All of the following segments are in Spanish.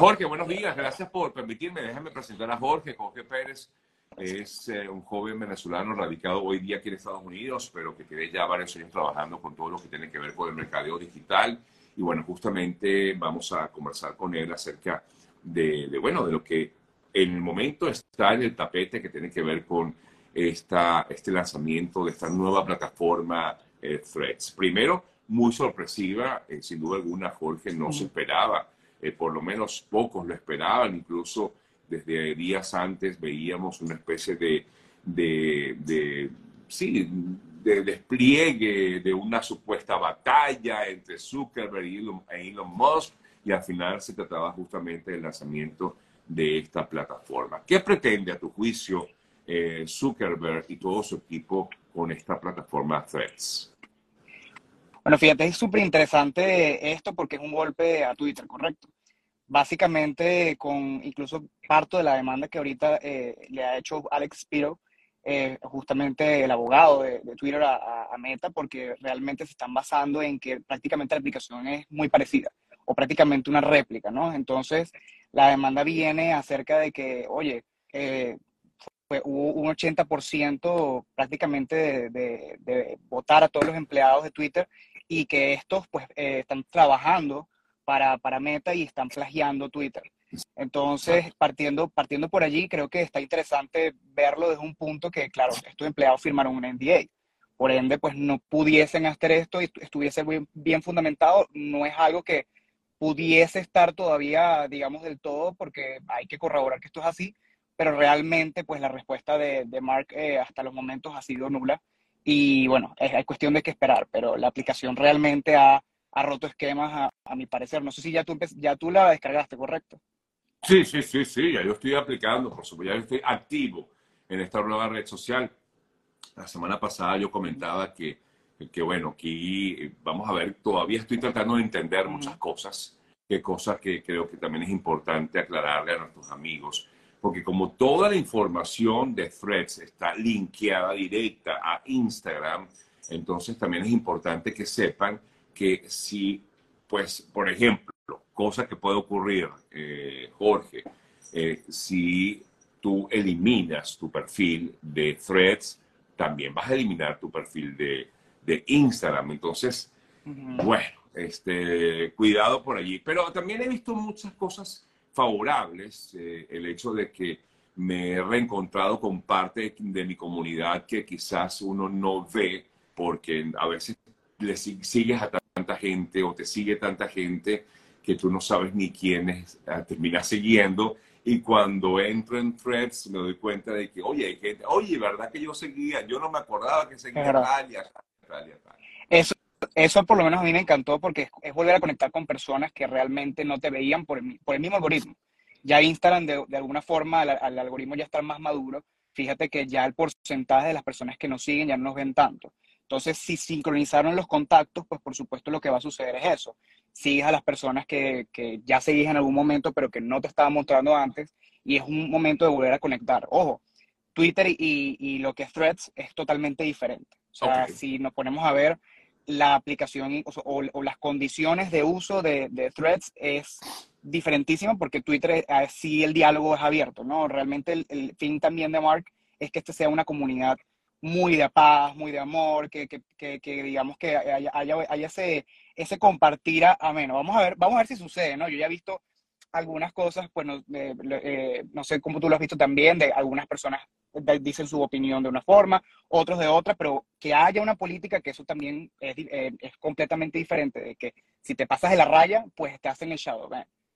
Jorge, buenos días. Gracias por permitirme. Déjame presentar a Jorge. Jorge Pérez es eh, un joven venezolano radicado hoy día aquí en Estados Unidos, pero que tiene ya varios años trabajando con todo lo que tiene que ver con el mercadeo digital. Y bueno, justamente vamos a conversar con él acerca de, de bueno, de lo que en el momento está en el tapete que tiene que ver con esta, este lanzamiento de esta nueva plataforma eh, Threads. Primero, muy sorpresiva, eh, sin duda alguna, Jorge no se esperaba, eh, por lo menos pocos lo esperaban, incluso desde días antes veíamos una especie de, de, de despliegue de una supuesta batalla entre Zuckerberg y Elon, e Elon Musk, y al final se trataba justamente del lanzamiento de esta plataforma. ¿Qué pretende, a tu juicio, eh, Zuckerberg y todo su equipo con esta plataforma Threads? Bueno, fíjate, es súper interesante esto porque es un golpe a Twitter, ¿correcto? Básicamente, con incluso parto de la demanda que ahorita eh, le ha hecho Alex Spiro, eh, justamente el abogado de, Twitter a, Meta, porque realmente se están basando en que prácticamente la aplicación es muy parecida o prácticamente una réplica, ¿no? Entonces, la demanda viene acerca de que, oye, eh, hubo un 80% prácticamente de, votar a todos los empleados de Twitter y que estos pues están trabajando para, para Meta y están plagiando Twitter. Entonces, partiendo, partiendo por allí, creo que está interesante verlo desde un punto que, claro, estos empleados firmaron un NDA. Por ende, pues no pudiesen hacer esto y estuviese bien, bien fundamentado. No es algo que pudiese estar todavía, digamos, del todo, porque hay que corroborar que esto es así, pero realmente pues la respuesta de, de Mark eh, hasta los momentos ha sido nula y bueno, es, cuestión de que esperar, pero la aplicación realmente ha, ha roto esquemas a, a, mi parecer. No sé si ya tú, ya tú la descargaste, ¿correcto? Sí, sí, sí, sí, ya yo estoy aplicando, por supuesto, ya yo estoy activo en esta nueva red social. La semana pasada yo comentaba que, que bueno, aquí vamos a ver, todavía estoy tratando de entender muchas cosas, que cosas que creo que también es importante aclararle a nuestros amigos porque como toda la información de Threads está linkeada directa a Instagram, entonces también es importante que sepan que si, pues, por ejemplo, cosa que puede ocurrir, eh, Jorge, eh, si tú eliminas tu perfil de Threads, también vas a eliminar tu perfil de, de Instagram. Entonces, bueno, este, cuidado por allí. Pero también he visto muchas cosas favorables eh, el hecho de que me he reencontrado con parte de mi comunidad que quizás uno no ve porque a veces le sigues a tanta gente o te sigue tanta gente que tú no sabes ni quiénes terminas siguiendo y cuando entro en threads me doy cuenta de que, oye, gente, oye, ¿verdad que yo seguía? Yo no me acordaba que seguía tal y tal y tal. Eso, eso por lo menos a mí me encantó porque es, volver a conectar con personas que realmente no te veían por el, por el mismo algoritmo. Ya Instagram de, de alguna forma, al, algoritmo ya está más maduro, fíjate que ya el porcentaje de las personas que nos siguen ya no nos ven tanto. Entonces, si sincronizaron los contactos, pues por supuesto lo que va a suceder es eso. Sigues a las personas que, que ya seguís en algún momento, pero que no te estaban mostrando antes, y es un momento de volver a conectar. Ojo, Twitter y, y lo que es Threads es totalmente diferente. O sea, si nos ponemos a ver, la aplicación o, o, las condiciones de uso de, de, Threads es diferentísimo porque Twitter sí el diálogo es abierto, ¿no? Realmente el, el, fin también de Mark es que este sea una comunidad muy de paz, muy de amor, que, que, que, que digamos que haya, haya, haya, ese, ese compartir ameno. Vamos a ver, vamos a ver si sucede, ¿no? Yo ya he visto algunas cosas, pues no, eh, eh, no sé cómo tú lo has visto también, de algunas personas dicen su opinión de una forma, otros de otra, pero que haya una política que eso también es, eh, es completamente diferente, de que si te pasas de la raya, pues te hacen el shadow.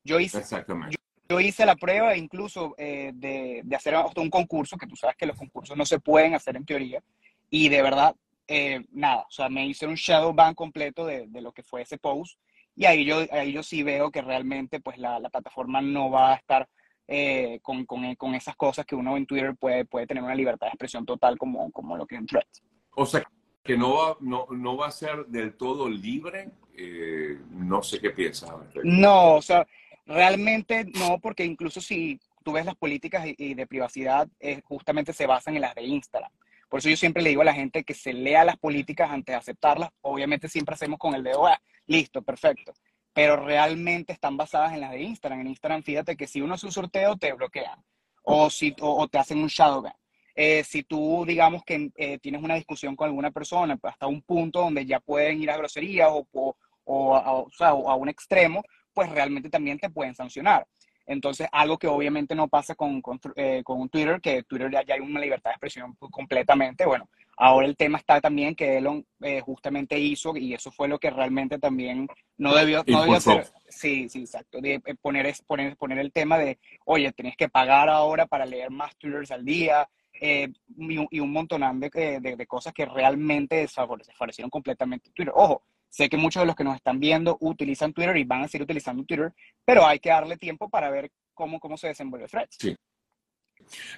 Yo hice, yo, yo, hice la prueba incluso eh, de, de, hacer un concurso, que tú sabes que los concursos no se pueden hacer en teoría, y de verdad, eh, nada, o sea, me hice un shadow ban completo de, de, lo que fue ese post, y ahí yo, ahí yo sí veo que realmente pues la, la plataforma no va a estar eh, con, con, con, esas cosas que uno en Twitter puede, puede tener una libertad de expresión total como, como lo que es en Threads. O sea, que no va, no, no va a ser del todo libre. Eh, no sé qué piensas. No, o sea, realmente no, porque incluso si tú ves las políticas de privacidad, eh, justamente se basan en las de Instagram. Por eso yo siempre le digo a la gente que se lea las políticas antes de aceptarlas. Obviamente siempre hacemos con el dedo, ah, listo, perfecto pero realmente están basadas en las de Instagram. En Instagram, fíjate que si uno hace un sorteo, te bloquean o, si, o, te hacen un shadow ban. Eh, si tú, digamos que eh, tienes una discusión con alguna persona, hasta un punto donde ya pueden ir a groserías o, o, o, a un extremo, pues realmente también te pueden sancionar. Entonces, algo que obviamente no pasa con, con, eh, con Twitter, que Twitter ya, ya, hay una libertad de expresión completamente. Bueno, ahora el tema está también que Elon eh, justamente hizo, y eso fue lo que realmente también no debió, no debió hacer. Sí, sí, exacto. De eh, poner, poner, poner el tema de, oye, tenés que pagar ahora para leer más Twitters al día. Eh, y, un montón de, de, de, cosas que realmente desfavorecieron completamente Twitter. Ojo, Sé que muchos de los que nos están viendo utilizan Twitter y van a seguir utilizando Twitter, pero hay que darle tiempo para ver cómo, cómo se desenvuelve Threads. Sí.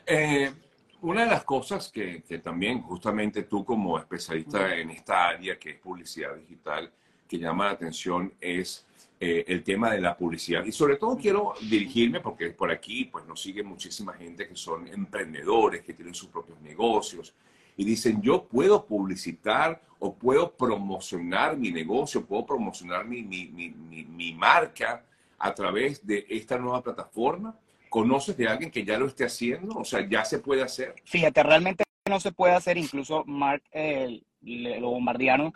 Eh, una de las cosas que, que, también justamente tú como especialista en esta área que es publicidad digital, que llama la atención es eh, el tema de la publicidad. Y sobre todo quiero dirigirme, porque por aquí pues nos sigue muchísima gente que son emprendedores, que tienen sus propios negocios, y dicen, yo puedo publicitar o puedo promocionar mi negocio, puedo promocionar mi, mi, mi, mi, marca a través de esta nueva plataforma. ¿Conoces de alguien que ya lo esté haciendo? O sea, ¿ya se puede hacer? Fíjate, realmente no se puede hacer. Incluso Mark eh, lo bombardearon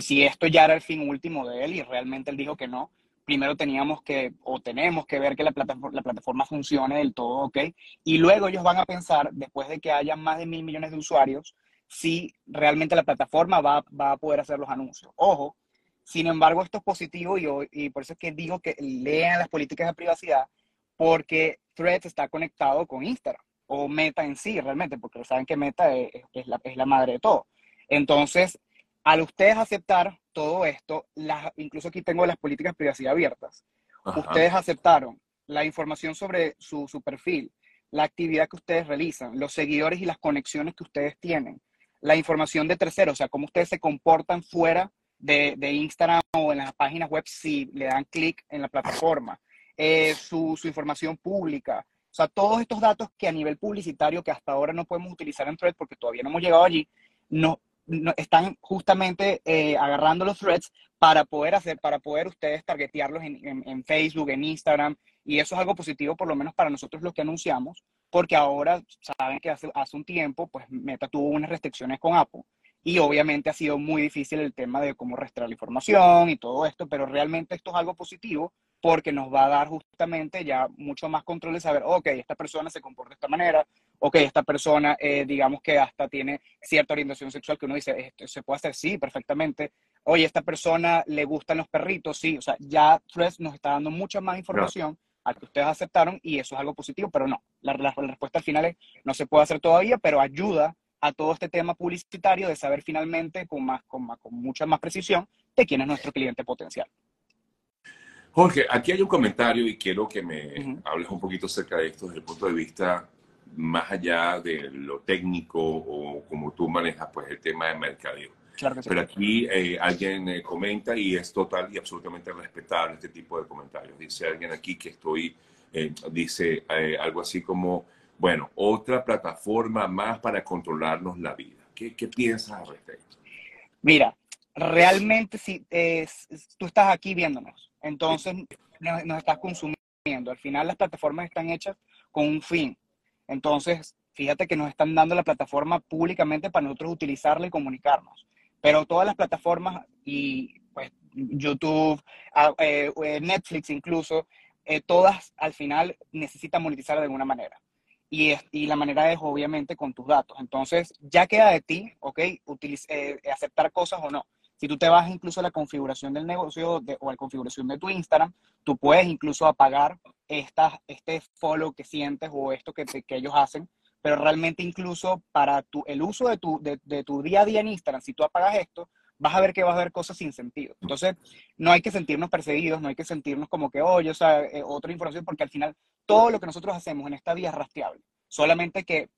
si esto ya era el fin último de él y realmente él dijo que no. Primero teníamos que, o tenemos que ver que la plataforma, la plataforma funcione del todo, ¿ok? Y luego ellos van a pensar, después de que haya más de mil millones de usuarios, si realmente la plataforma va, va a poder hacer los anuncios. Ojo, sin embargo, esto es positivo y, y por eso es que digo que lean las políticas de privacidad, porque Threads está conectado con Instagram o Meta en sí, realmente, porque saben que Meta es, es, la, es la, madre de todo. Entonces, al ustedes aceptar todo esto, las, incluso aquí tengo las políticas de privacidad abiertas, Ajá. ustedes aceptaron la información sobre su, su perfil, la actividad que ustedes realizan, los seguidores y las conexiones que ustedes tienen, la información de terceros, o sea, cómo ustedes se comportan fuera de, de Instagram o en las páginas web si le dan clic en la plataforma, eh, su, su, información pública, o sea, todos estos datos que a nivel publicitario que hasta ahora no podemos utilizar en Threads porque todavía no hemos llegado allí, no, no están justamente eh, agarrando los threads para poder hacer, para poder ustedes targetearlos en, en, en Facebook, en Instagram, y eso es algo positivo, por lo menos para nosotros los que anunciamos, porque ahora saben que hace, hace un tiempo, pues Meta tuvo unas restricciones con Apple y obviamente ha sido muy difícil el tema de cómo rastrear la información y todo esto, pero realmente esto es algo positivo porque nos va a dar justamente ya mucho más control de saber, ok, esta persona se comporta de esta manera, ok, esta persona, eh, digamos que hasta tiene cierta orientación sexual que uno dice, esto se puede hacer, sí, perfectamente. Oye, esta persona le gustan los perritos, sí, o sea, ya Threads nos está dando mucha más información. No al que ustedes aceptaron y eso es algo positivo, pero no, la, la, la, respuesta al final es no se puede hacer todavía, pero ayuda a todo este tema publicitario de saber finalmente con, más, con, más, con mucha más precisión de quién es nuestro cliente potencial. Jorge, aquí hay un comentario y quiero que me uh -huh. hables un poquito acerca de esto desde el punto de vista más allá de lo técnico o como tú manejas pues el tema de mercadeo. Claro sí. Pero aquí eh, alguien eh, comenta y es total y absolutamente respetable este tipo de comentarios. Dice alguien aquí que estoy, eh, dice algo así como, bueno, otra plataforma más para controlarnos la vida. ¿Qué, qué piensas al respecto? Mira, realmente si tú estás aquí viéndonos, entonces sí. nos, nos estás consumiendo. Al final las plataformas están hechas con un fin. Entonces, fíjate que nos están dando la plataforma públicamente para nosotros utilizarla y comunicarnos. Pero todas las plataformas y pues YouTube, eh, Netflix incluso, eh, todas al final necesitan monetizar de alguna manera. Y, es, y, la manera es obviamente con tus datos. Entonces, ya queda de ti, ¿ok? Utiliz eh, aceptar cosas o no. Si tú te vas incluso a la configuración del negocio de, o a la configuración de tu Instagram, tú puedes incluso apagar esta, este follow que sientes o esto que, que ellos hacen pero realmente incluso para tu, el uso de tu, de, de, tu día a día en Instagram, si tú apagas esto, vas a ver que vas a ver cosas sin sentido. Entonces, no hay que sentirnos perseguidos, no hay que sentirnos como que, oye, o sea, eh, otra información, porque al final todo lo que nosotros hacemos en esta vida es rastreable. Solamente que,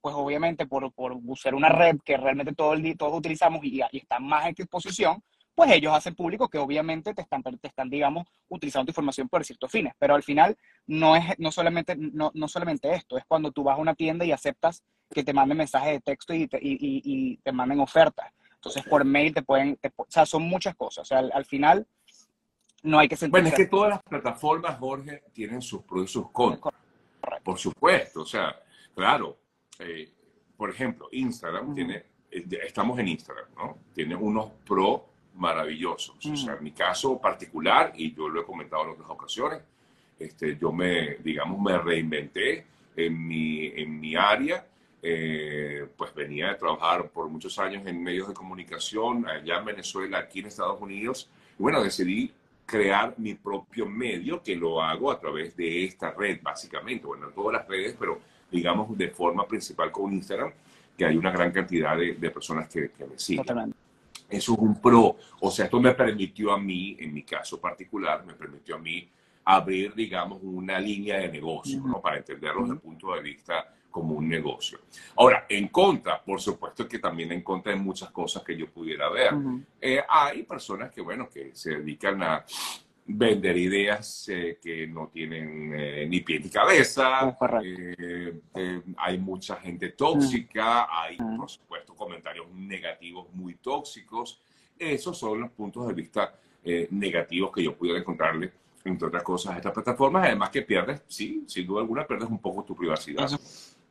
pues obviamente por, por ser una red que realmente todo el día, todos utilizamos y, y está más en exposición, pues ellos hacen público que obviamente te están, te están digamos, utilizando tu información por ciertos fines. Pero al final no es no solamente, no, no solamente esto, es cuando tú vas a una tienda y aceptas que te manden mensajes de texto y te, y, y, y te manden ofertas. Entonces por mail te pueden, te, o sea, son muchas cosas. O sea, al, al final no hay que sentirse... Bueno, es que todas las plataformas, Jorge, tienen sus pros y sus contras. Por supuesto, o sea, claro, eh, por ejemplo, Instagram tiene, eh, estamos en Instagram, ¿no? Tiene unos pros maravillosos. O sea, en mi caso particular, y yo lo he comentado en otras ocasiones, este, yo me, digamos, me reinventé en mi, en mi área. Eh, pues venía de trabajar por muchos años en medios de comunicación allá en Venezuela, aquí en Estados Unidos. Y bueno, decidí crear mi propio medio, que lo hago a través de esta red, básicamente. Bueno, en todas las redes, pero digamos de forma principal con Instagram, que hay una gran cantidad de, de personas que, que, me siguen. Eso es un pro. O sea, esto me permitió a mí, en mi caso particular, me permitió a mí abrir, digamos, una línea de negocio, ¿no? Para entenderlo desde el punto de vista como un negocio. Ahora, en contra, por supuesto que también en contra de muchas cosas que yo pudiera ver. Eh, hay personas que, bueno, que se dedican a vender ideas eh, que no tienen eh, ni pie ni cabeza. hay mucha gente tóxica, hay, por supuesto, comentarios negativos muy tóxicos. Esos son los puntos de vista negativos que yo pudiera encontrarle entre otras cosas, a estas plataformas. Además que pierdes, sí, sin duda alguna, pierdes un poco tu privacidad.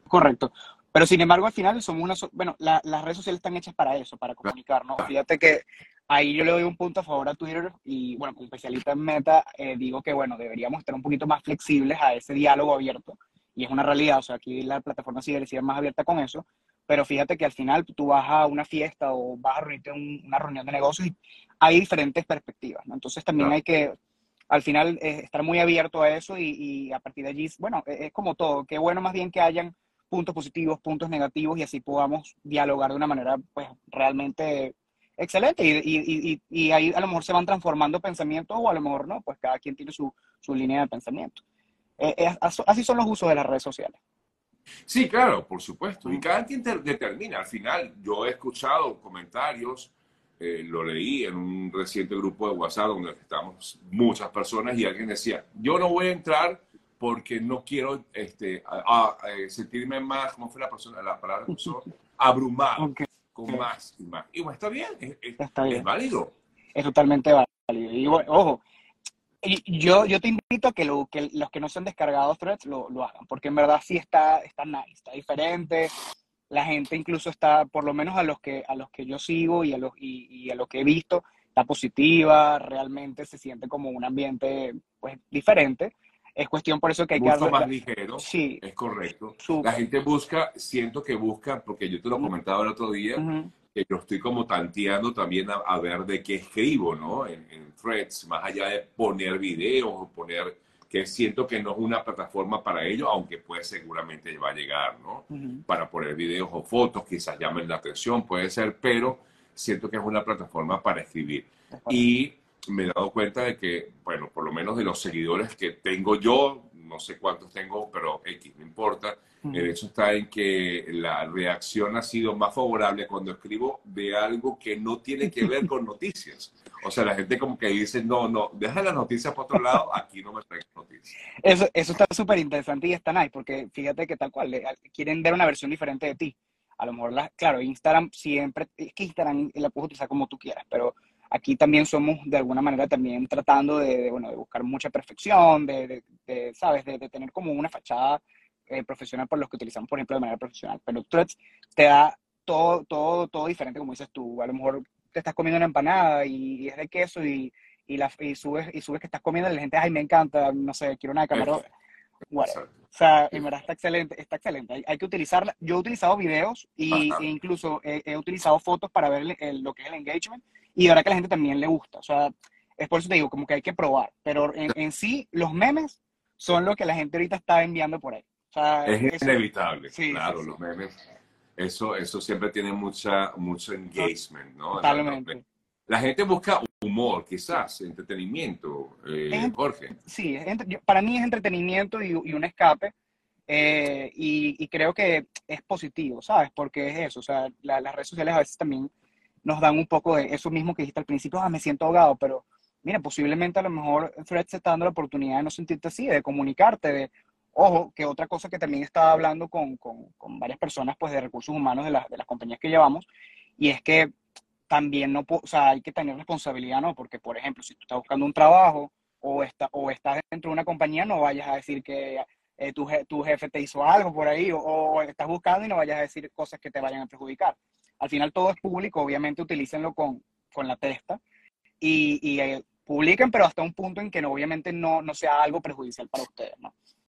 Correcto. Pero sin embargo, al final somos una... bueno, las redes sociales están hechas para eso, para comunicar, ¿no? Fíjate que ahí yo le doy un punto a favor a Twitter y, bueno, como especialista en meta, eh, digo que, bueno, deberíamos estar un poquito más flexibles a ese diálogo abierto. Y es una realidad, o sea, aquí la plataforma sí ser más abierta con eso. Pero fíjate que al final tú vas a una fiesta o vas a reunirte en una reunión de negocios y hay diferentes perspectivas, ¿no? Entonces también hay que al final eh, estar muy abierto a eso y, y, a partir de allí, bueno, e, es como todo, qué bueno más bien que hayan puntos positivos, puntos negativos y así podamos dialogar de una manera pues realmente excelente y, y, y, ahí a lo mejor se van transformando pensamientos o a lo mejor no, pues cada quien tiene su, su línea de pensamiento. Eh, eh, así son los usos de las redes sociales. Sí, claro, por supuesto. Y cada quien determina. Al final, yo he escuchado comentarios eh, lo leí en un reciente grupo de WhatsApp donde estamos muchas personas y alguien decía, yo no voy a entrar porque no quiero este, a, eh, sentirme más, ¿cómo fue la persona, la palabra que usó? Abrumado, con más y más. Y bueno, está bien, es, está bien. es válido. Es totalmente válido. Y bueno, ojo, yo, yo te invito a que, lo, que los que no se han descargado threads lo, lo, hagan, porque en verdad sí está, está nice, está diferente, la gente incluso está, por lo menos a los que, a los que yo sigo y a los, y, a lo que he visto, está positiva, realmente se siente como un ambiente pues diferente. Es cuestión por eso que hay que... más ligero, sí, es correcto. La gente busca, siento que busca, porque yo te lo comentaba el otro día, que yo estoy como tanteando también a, ver de qué escribo, ¿no? En, en, threads, más allá de poner videos o poner que siento que no es una plataforma para ello, aunque pues seguramente va a llegar, ¿no? Para poner videos o fotos, quizás llamen la atención, puede ser, pero siento que es una plataforma para escribir. Y me he dado cuenta de que, bueno, por lo menos de los seguidores que tengo yo, no sé cuántos tengo, pero X, no importa, el hecho está en que la reacción ha sido más favorable cuando escribo de algo que no tiene que ver con noticias. O sea, la gente como que dice, no, no, deja las noticias por otro lado, aquí no me traigan noticias. Eso, eso está súper interesante y está nice, porque fíjate que tal cual, quieren ver una versión diferente de ti. A lo mejor, la, claro, Instagram siempre, es que Instagram la puedes utilizar como tú quieras, pero aquí también somos de alguna manera también tratando de, bueno, de buscar mucha perfección, de, de ¿sabes? De, tener como una fachada eh, profesional por los que utilizamos, por ejemplo, de manera profesional. Pero Threads te da todo, todo, todo diferente, como dices tú. A lo mejor te estás comiendo una empanada y, es de queso y, y, la, y, subes, y subes que estás comiendo y la gente, ay, me encanta, no sé, quiero una de camarón. Bueno, o sea, en verdad está excelente, está excelente. Hay, que utilizarla. Yo he utilizado videos y, e incluso he, utilizado fotos para ver lo que es el engagement y ahora que a la gente también le gusta. O sea, es por eso te digo, como que hay que probar. Pero en, en sí, los memes son lo que la gente ahorita está enviando por ahí es inevitable, claro, los memes. Eso, eso siempre tiene mucha, mucho engagement, ¿no? Totalmente. La gente busca humor, quizás, entretenimiento, eh, Jorge. Sí, para mí es entretenimiento y, un escape. Eh, y, creo que es positivo, ¿sabes? Porque es eso, o sea, las redes sociales a veces también nos dan un poco de eso mismo que dijiste al principio, ah, me siento ahogado, pero mira, posiblemente a lo mejor Fred se está dando la oportunidad de no sentirte así, de comunicarte, de, Ojo, que otra cosa que también estaba hablando con, con, con varias personas pues, de recursos humanos de, de, las compañías que llevamos, y es que también no, o sea, hay que tener responsabilidad, ¿no? Porque, por ejemplo, si tú estás buscando un trabajo o, está, o estás dentro de una compañía, no vayas a decir que eh, tu, tu, jefe te hizo algo por ahí, o, estás buscando y no vayas a decir cosas que te vayan a perjudicar. Al final todo es público, obviamente utilícenlo con, con la testa y, y eh, publiquen, pero hasta un punto en que no, obviamente no, no sea algo perjudicial para ustedes, ¿no?